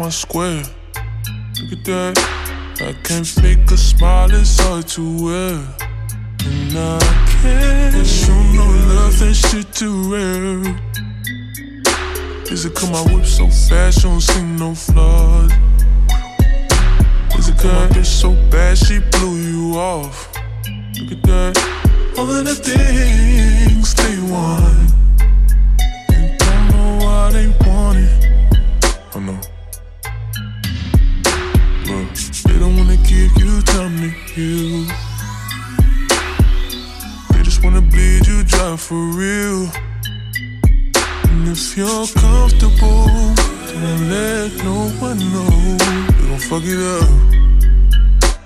my square. Look at that. I can't fake a smile, it's hard to wear. And I can't show no love, that shit too rare. Is it cause my whip so fast, you don't see no flaws? Is it cause my bitch so bad, she blew you off? Look at that. All of the things they want. And don't know why they want it. You to heal. They just wanna bleed you dry for real. And if you're comfortable, don't let no one know. They gon' fuck it up.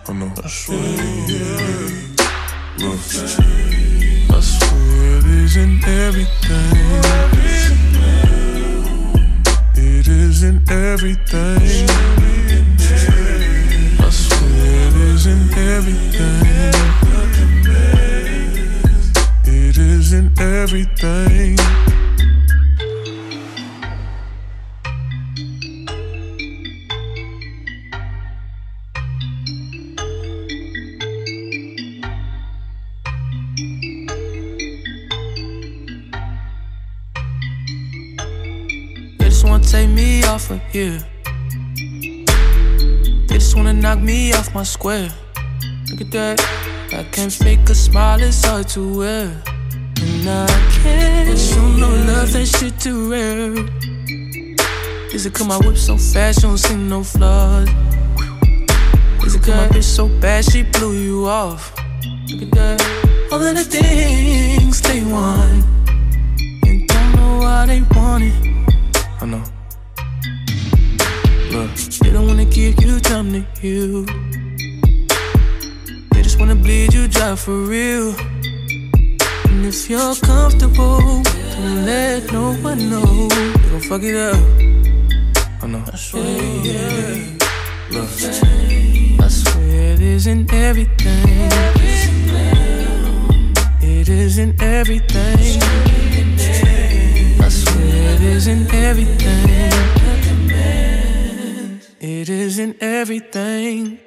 I know. I swear, yeah. Look, I swear it isn't everything. It isn't everything. Everything. It isn't everything. They just wanna take me off of here. They just wanna knock me off my square. Look at that. I can't fake a smile, it's hard to wear. And I can't show no love, that shit too rare. Is it cause my whip so fast, you don't see no flaws? Is it cause my bitch so bad, she blew you off? Look at that. All of the things they want. And don't know why they want it. I know. Look, they don't wanna give you time to heal. Just wanna bleed you dry for real. And if you're comfortable, don't let no one know. They gon' fuck it up. I know. I swear, yeah. Look, I swear it isn't everything. It isn't everything. I swear it isn't everything. It isn't everything.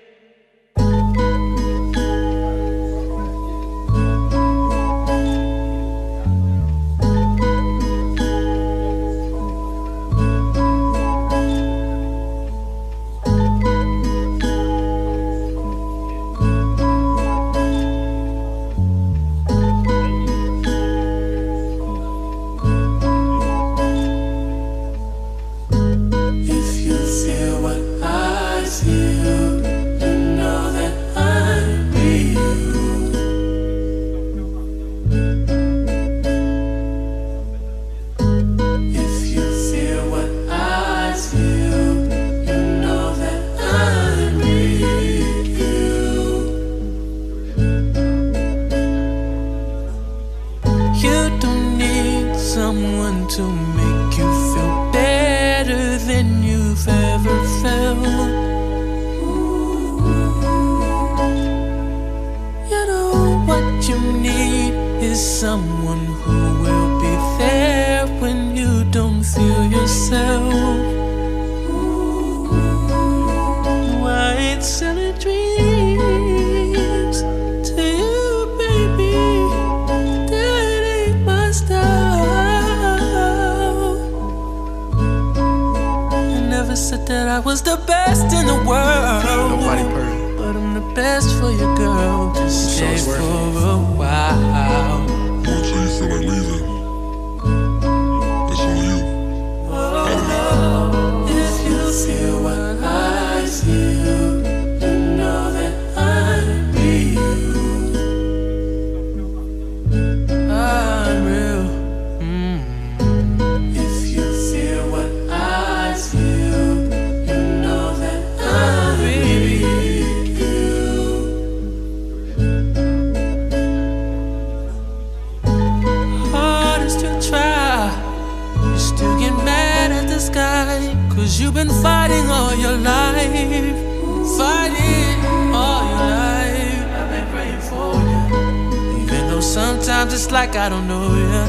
It's like I don't know you.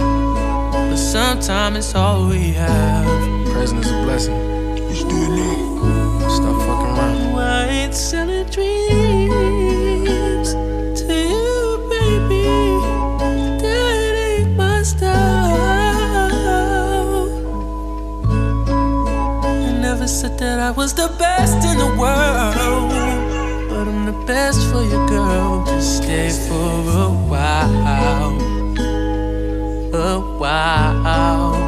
But sometimes it's all we have. Present is a blessing. You still know. Stop fucking around. I ain't selling dreams to you, baby. That ain't my style. I never said that I was the best in the world. Best for you, girl. Just stay for a while. A while.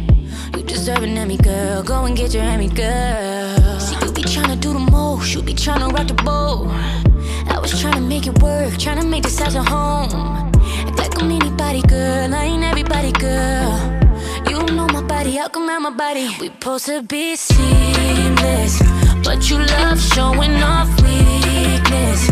Deserve an Emmy, girl. Go and get your Emmy, girl. See, you be tryna do the most, you be tryna rock the boat. I was tryna make it work, tryna make this house a home. Act like I'm anybody, girl. I ain't everybody, girl. You know my body, how come out my body? We supposed to be seamless, but you love showing off weakness.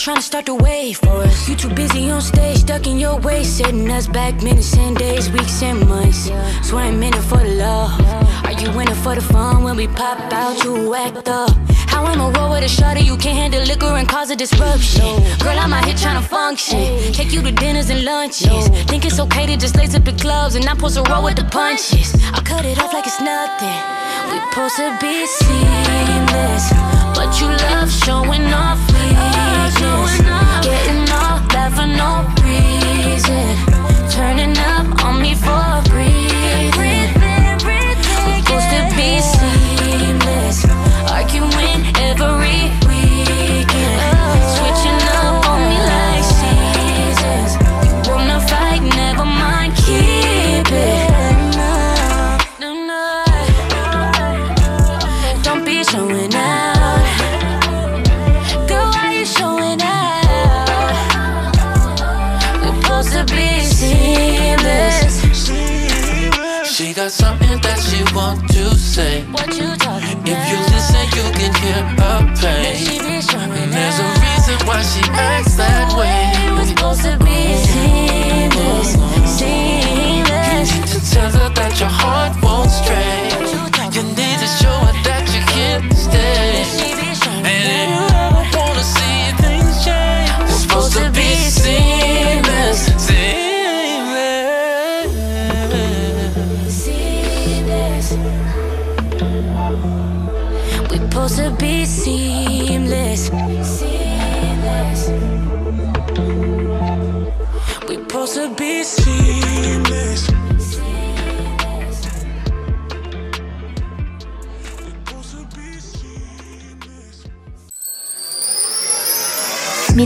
I be tryna start the wave for us. You too busy on stage, stuck in your way, setting us back minutes and days, weeks and months. So I ain't in it for the love. Are you in it for the fun when we pop out? You act up. How I'ma roll with a shorty you can't handle liquor and cause a disruption. Girl, I'm out here tryna function. Take you to dinners and lunches. Think it's okay to just lace up the clubs and not supposed to roll with the punches. I cut it off like it's nothing. We supposed to be seamless, but you love showing off. No reason. Turning up on me for a breathing. Supposed to be seamless, arguing every acts that way.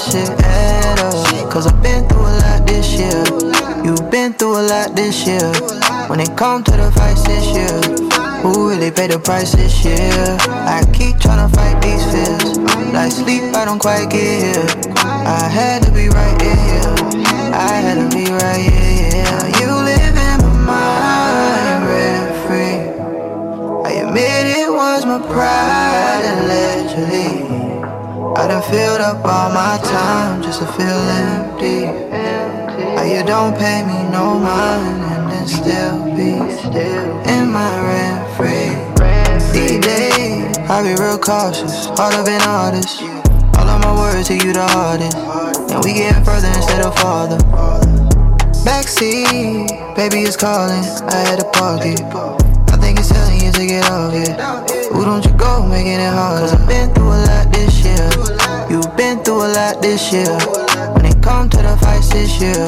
this shit add up. Cause I've been through a lot this year. You've been through a lot this year. When it come to the fights this year. Who really paid the price this year? I keep trying to fight these fears. Like sleep, I don't quite get here. I had to be right here. I had to be right here. You live in my mind rent free. I admit it was my pride allegedly. I done filled up all my time just to feel empty. How you don't pay me no mind and then still be still in my rent free. These days, I be real cautious, harder than artist. All of my words to you the hardest, and we getting further instead of farther. Backseat, baby is calling. I had to park it. I think it's telling you to get off it. Who don't you go making it hard? Cause I've been through a lot this through a lot this year. When it come to the fights this year,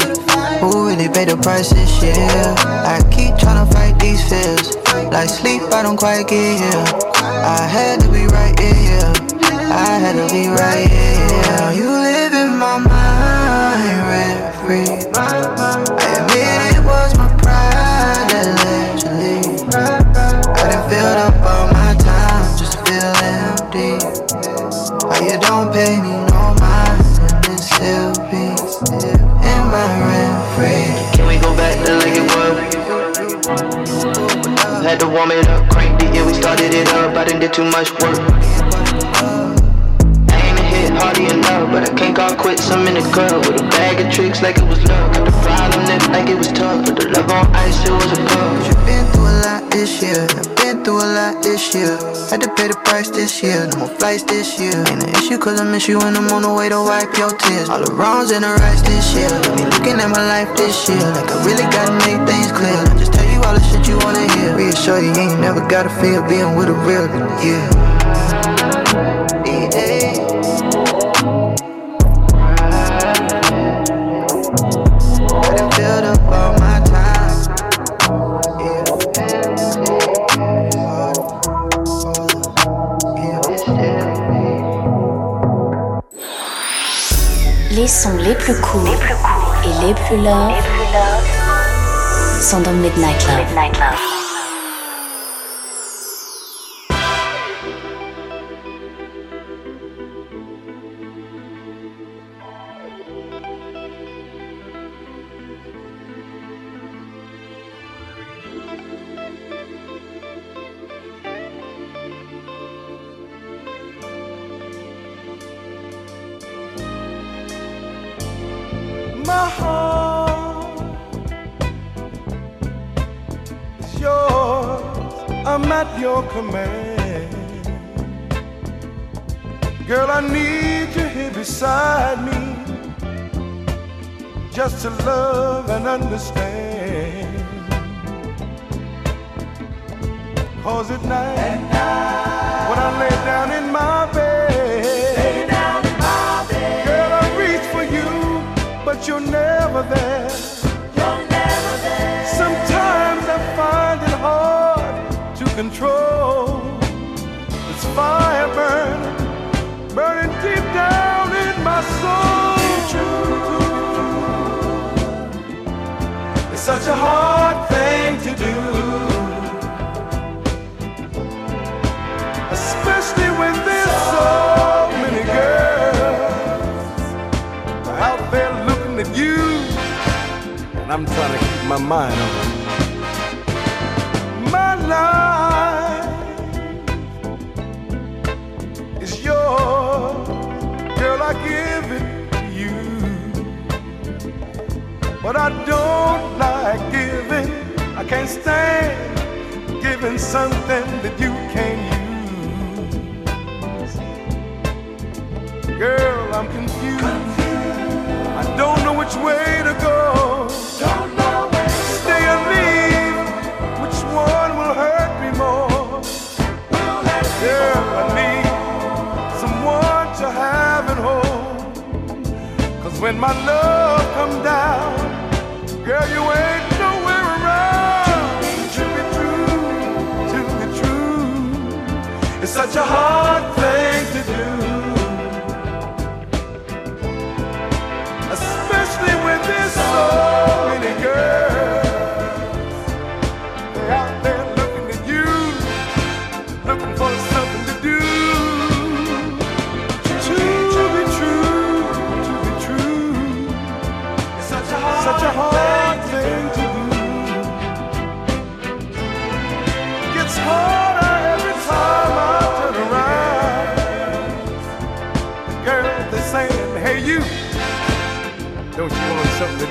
who really paid the price this year? I keep trying to fight these fears. Like sleep, I don't quite get here. I had to be right here. I had to be right here. You live in my mind, rent free. I admit it was my pride allegedly. I done filled up all my time just to feel empty. Why you don't pay me Had to warm it up, cranked it, yeah, we started it up. I didn't do too much work I ain't a hit in enough, but I can't call quits. I'm in the club with a bag of tricks like it was love. Got the problem left like it was tough, but the love on ice it was a cup. You've been through a lot this year. I've been through a lot this year. Had to pay the price this year. No more flights this year. Ain't an issue cause I miss you and I'm on the way to wipe your tears. All the wrongs and the rights this year. Me looking at my life this year. Like I really gotta make things clear. Just Reassure you, ain't never being with a real, yeah. Les sons les plus courts et les plus love sont dans Midnight Love. just to such a hard thing to do. Especially when there's so many girls out there looking at you. And I'm trying to keep my mind on. My love. But I don't like giving. I can't stand giving something that you can't use. Girl, I'm confused. I don't know which way to go. Stay or leave. Which one will hurt me more? Girl, I need someone to have and hold. Cause when my love come down, girl, you ain't nowhere around. To be true, to be true, it's such a hard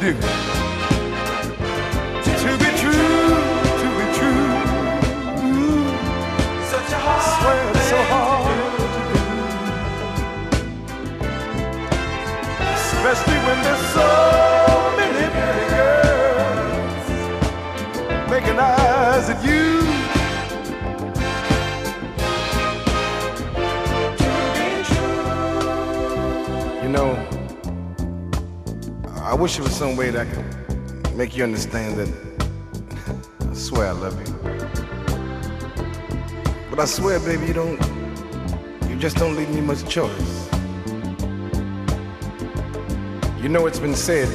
want wish there was some way that I could make you understand that I swear I love you. But I swear, baby, you don't, you just don't leave me much choice. You know it's been said,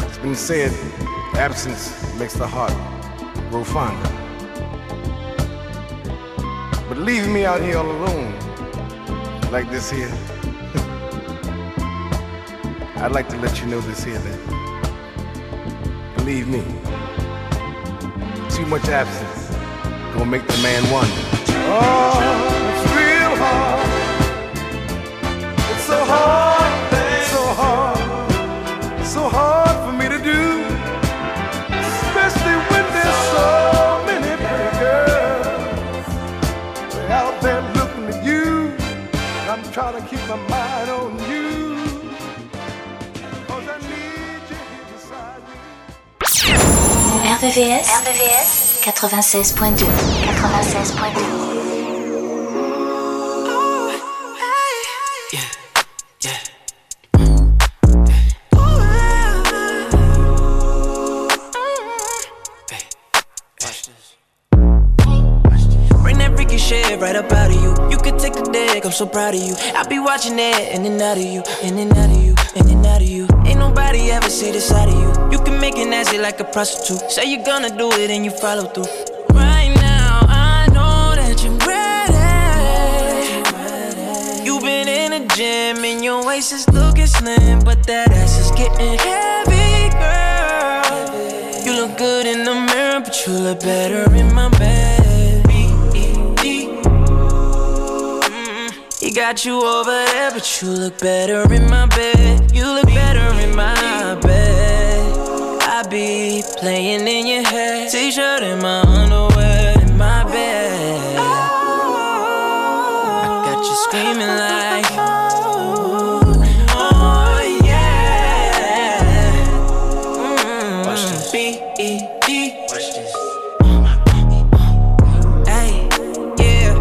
it's been said, absence makes the heart grow fonder. But leaving me out here all alone, like this here, I'd like to let you know this here that, believe me, too much absence gonna make the man wonder. Oh, it's real hard. It's so hard, so hard, so hard for me to do. Especially when there's so many pretty girls. Out there looking at you. I'm trying to keep my mind on you. Me. RVVS, RVVS 96.2 96.2 Bring that freaky shit right up out of you. You can take the dick, I'm so proud of you. I'll be watching it in and out of you, in and out of you, in and out of you. Nobody ever see the side of you. You can make it nasty like a prostitute. Say you're gonna do it and you follow through. Right now, I know that you're ready. You've been in the gym and your waist is looking slim, but that ass is getting heavy, girl. You look good in the mirror, but you look better in my bed. Got you over there, but you look better in my bed. You look better in my bed. I be playing in your head, t-shirt in my underwear in my bed. I got you screaming like. Oh yeah. Mm, B-E-D. Hey, yeah,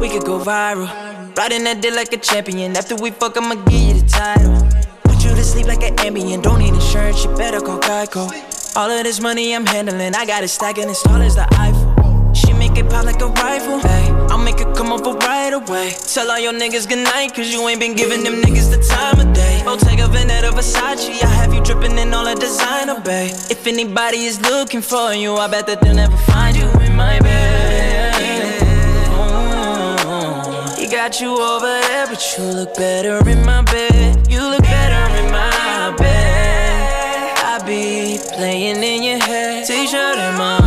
we could go viral. Riding that dick like a champion. After we fuck, I'ma give you the title. Put you to sleep like an Ambien. Don't need insurance, you better call Geico. All of this money I'm handling, I got it stacking as tall as the Eiffel. She make it pop like a rifle. Hey, I'll make it come over right away. Tell all your niggas good night, cause you ain't been giving them niggas the time of day. Oh, Bottega Veneta Versace, I have you dripping in all the designer, babe. If anybody is looking for you, I bet that they'll never find you in my bed. Got you over there, but you look better in my bed. You look better in my bed. I be playing in your head. T-shirt and my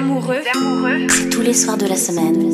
amoureux. C'est tous les soirs de la semaine,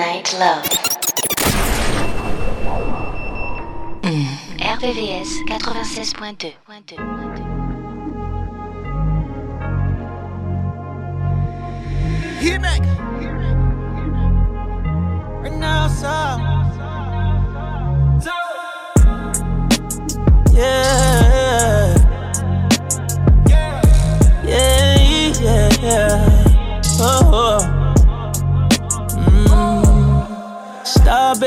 Midnight Love. RVVS 96.2.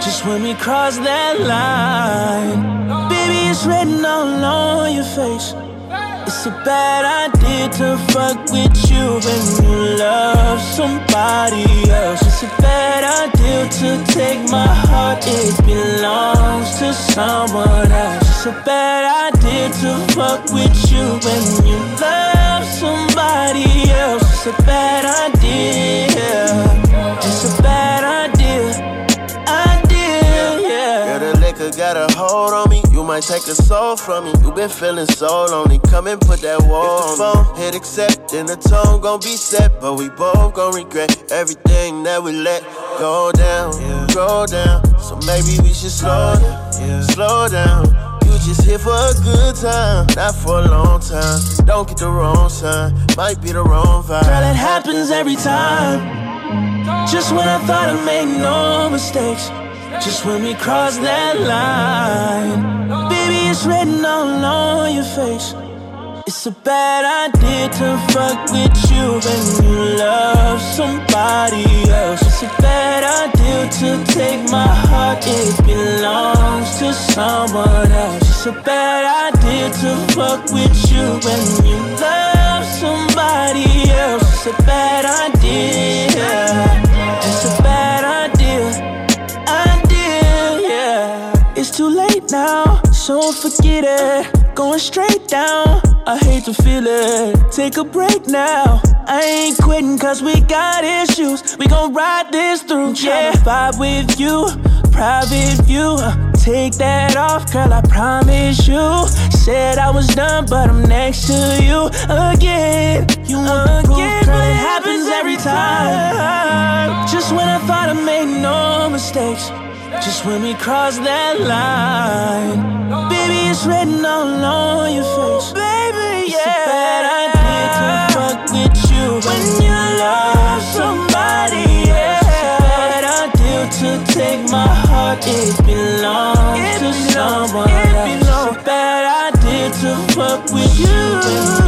Just when we cross that line. Baby, it's written all on your face. It's a bad idea to fuck with you when you love somebody else. It's a bad idea to take my heart, it belongs to someone else. It's a bad idea to fuck with you when you love somebody else. It's a bad idea. Might take a soul from me. You been feeling so lonely. Come and put that wall on the phone. Hit accept, then the tone gon' be set. But we both gon' regret everything that we let go down, go down. So maybe we should slow down, slow down. You just here for a good time, not for a long time. Don't get the wrong sign, might be the wrong vibe. Girl, it happens every time. Just when I thought I made no mistakes. Just when we cross that line. Baby, it's written all on your face. It's a bad idea to fuck with you when you love somebody else. It's a bad idea to take my heart, it belongs to someone else. It's a bad idea to fuck with you when you love it. Going straight down. I hate to feel it. Take a break now. I ain't quitting cause we got issues. We gon' ride this through. Yeah, vibe with you. Private view. Take that off, girl, I promise you. Said I was done, but I'm next to you again. You the proof, girl, it happens every time. Just when I thought I made no mistakes. Just when we cross that line. Baby, it's written all on your face. Baby, yeah. It's a bad idea to fuck with you when you love somebody else. It's a bad idea to take my heart, it belongs to someone else. It's a bad idea to fuck with you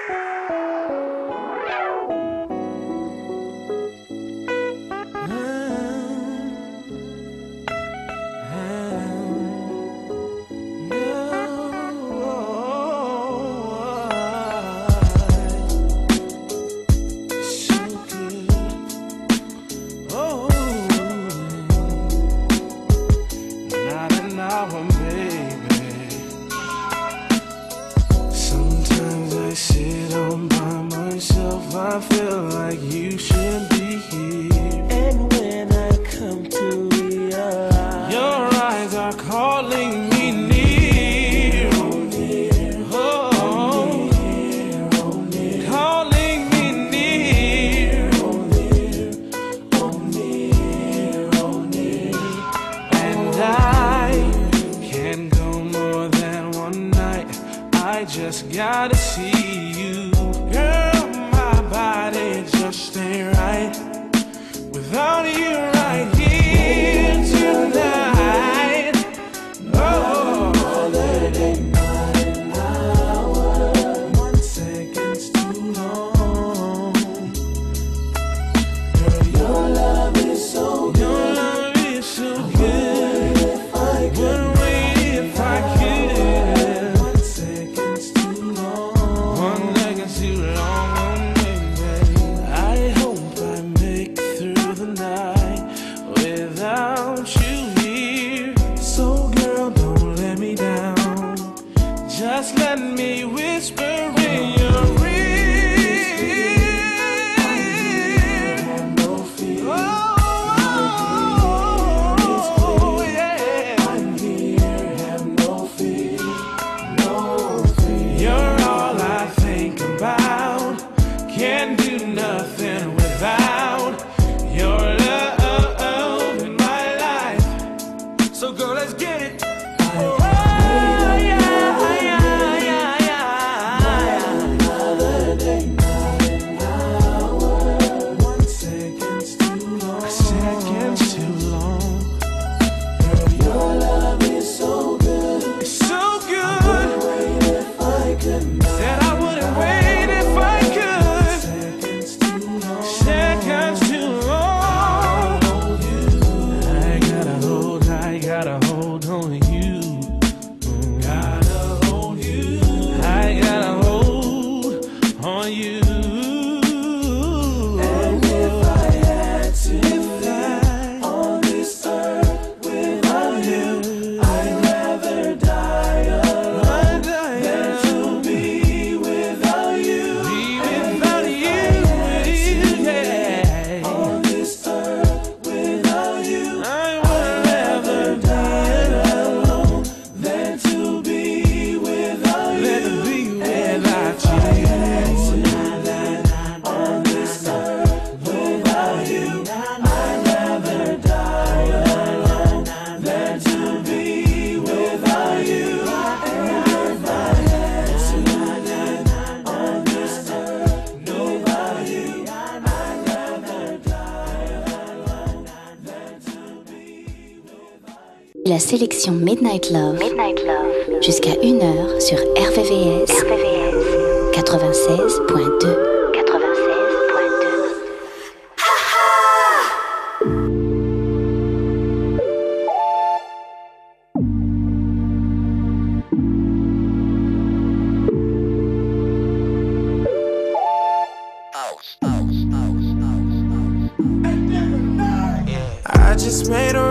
La sélection Midnight Love, jusqu'à 1h sur RVVS, 96.2. I just made a ride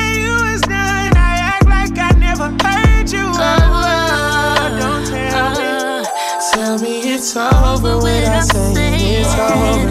it's over without saying it's over.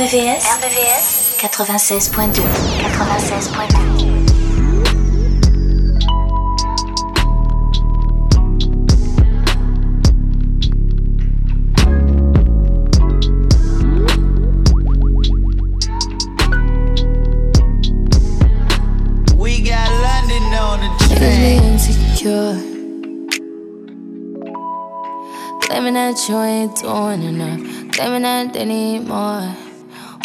RVVS, RVVS 96.2 96.2 We got London on the Really track. insecure. Claiming that you ain't doing enough. Claiming that they need more.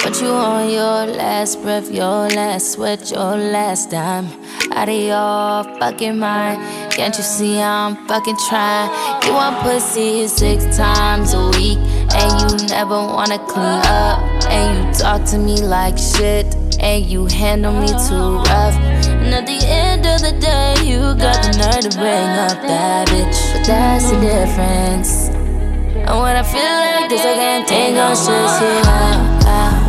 What you on your last breath, your last sweat, your last dime. Out of your fucking mind. Can't you see I'm fucking trying? You want pussy six times a week. And you never wanna clean up. And you talk to me like shit. And you handle me too rough. And at the end of the day, you got the nerve to bring up that bitch. But that's the difference. And when I feel like this, I can't take no stress you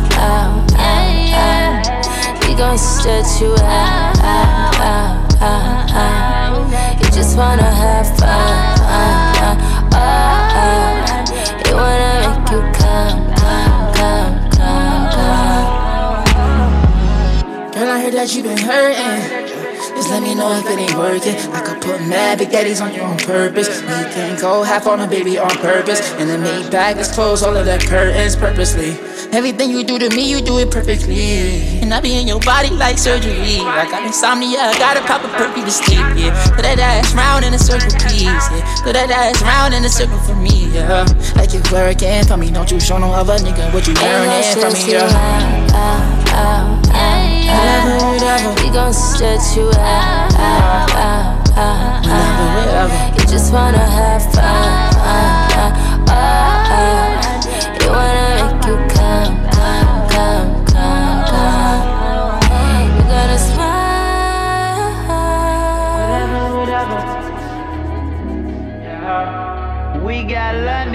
stretch you out, out, out, out. You just wanna have fun. You wanna make you come, come, come, come, come. Girl, I heard that you been hurting. Just let me know if it ain't working. I could put mad big on you on purpose. We can go half on a baby on purpose. And then make back, let's close all of the curtains purposely. Everything you do to me, you do it perfectly. And I be in your body like surgery. I got insomnia, I gotta pop a perky to sleep. Yeah, put that ass round in a circle, please. Yeah, put that ass round in a circle for me. Yeah, like you working for me. Don't you show no other nigga what you learning from me. Yeah. out, out, out, out. We gon' stretch you out, out, out, out, out. You just wanna have fun, uh, uh, uh, uh.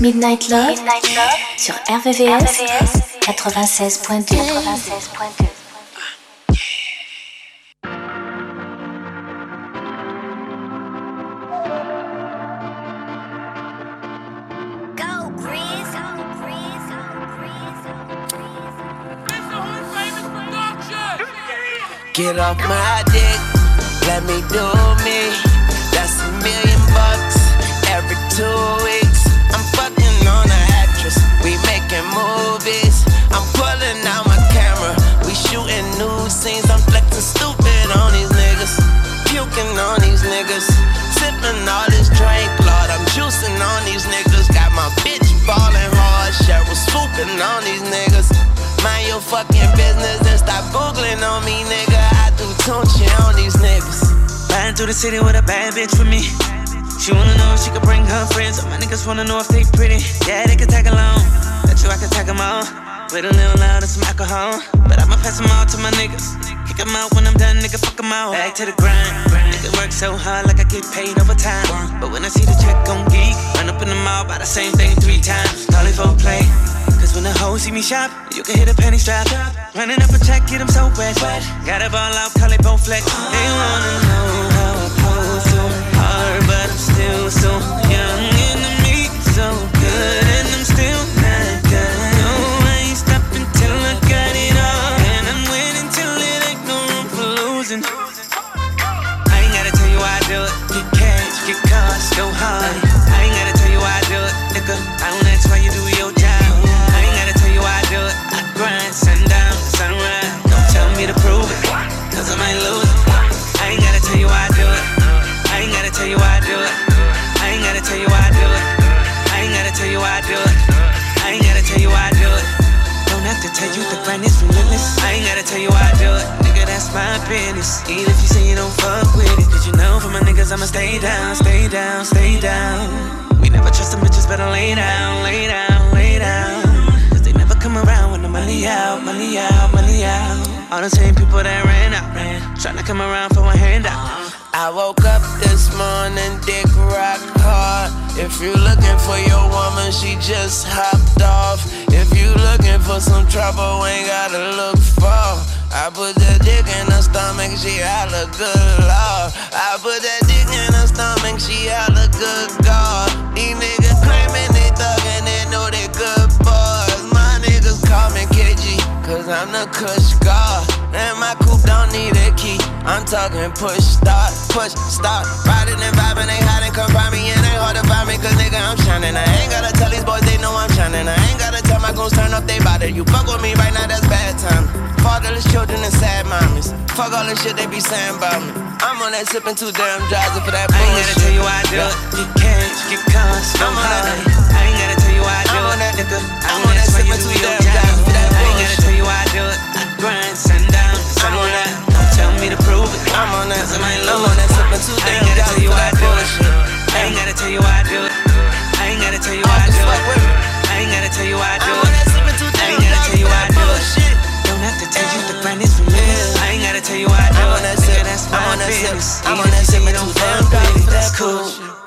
Midnight Love, sur RVVS, 96.2. 96.2. Get off my dick, let me do me. Googling on me, nigga. I do tunchi on these niggas. Riding through the city with a bad bitch with me. She wanna know if she can bring her friends. All my niggas wanna know if they pretty. Yeah, they can tag along. Bet you I can tag them all. With a little loud and some alcohol. But I'ma pass them all to my niggas. Kick them out when I'm done, nigga, fuck them out. Back to the grind. Nigga work so hard like I get paid overtime. But when I see the check on geek, run up in the mall, buy the same thing three times. Call it for play. Cause when the hoes see me shop, you can hit a penny strap. Running up a check, get them so wet. Got a ball out, call it bone flex. They wanna know how I pull so hard, but I'm still so young in the meat, so good, and I'm still not done. No, I ain't I got it all, and I'm ain't no room for losing. I ain't gotta tell you why I do it. Get cash, get cars, go hard. Prove it, cause I might lose it. I ain't gotta tell you why I do it. I ain't gotta tell you why I do it. I ain't gotta tell you why I do it. I ain't gotta tell you why I do it. I ain't gotta tell you why I do it. Don't have to tell you the grind is relentless. I ain't gotta tell you why I do it. Nigga, that's my business. Even if you say you don't fuck with it. Cause you know for my niggas, I'ma stay down, stay down, stay down. We never trust them bitches, better lay down, lay down, lay down. Cause they never come around when the money out, money out, money out. All the same people that ran out, ran. Tryna come around for a handout. I woke up this morning, dick rock hard. If you looking for your woman, she just hopped off. If you looking for some trouble, ain't gotta look far. I put that dick in her stomach, she holla good lord. I put that dick in her stomach, she holla good God. These niggas cause I'm the kush god. And my coupe don't need a key. I'm talking push start, push stop. Riding and vibing, they hiding, come find me, and ain't hard to find me, cause nigga, I'm shining. I ain't gotta tell these boys, they know I'm shining. I ain't gotta tell my goons, turn up they body. You fuck with me right now, that's bad time. Fatherless children and sad mommies. Fuck all the shit they be saying about me. I'm on that sipping too damn drowsy for that bullshit. I ain't gotta tell you why I do it. Get cash, get go I'm on that-. I ain't gotta tell you why I do it. I'm it, on that- gotta tell you why I do it. I grind, send down, send on that. Don't tell me to prove it. I'm on that. I might love on that. Slipping too damn. I ain't gotta tell you why I do it. I ain't gotta tell you why I do it. I ain't gotta tell you why I do it. I ain't gotta tell you why I do it. I ain't gotta tell you why I do it. Don't have to tell you the grind is for me. I ain't gotta tell you why I do it. Nigga, that's my business. I'm on that. Even if you don't feel me, that's cool.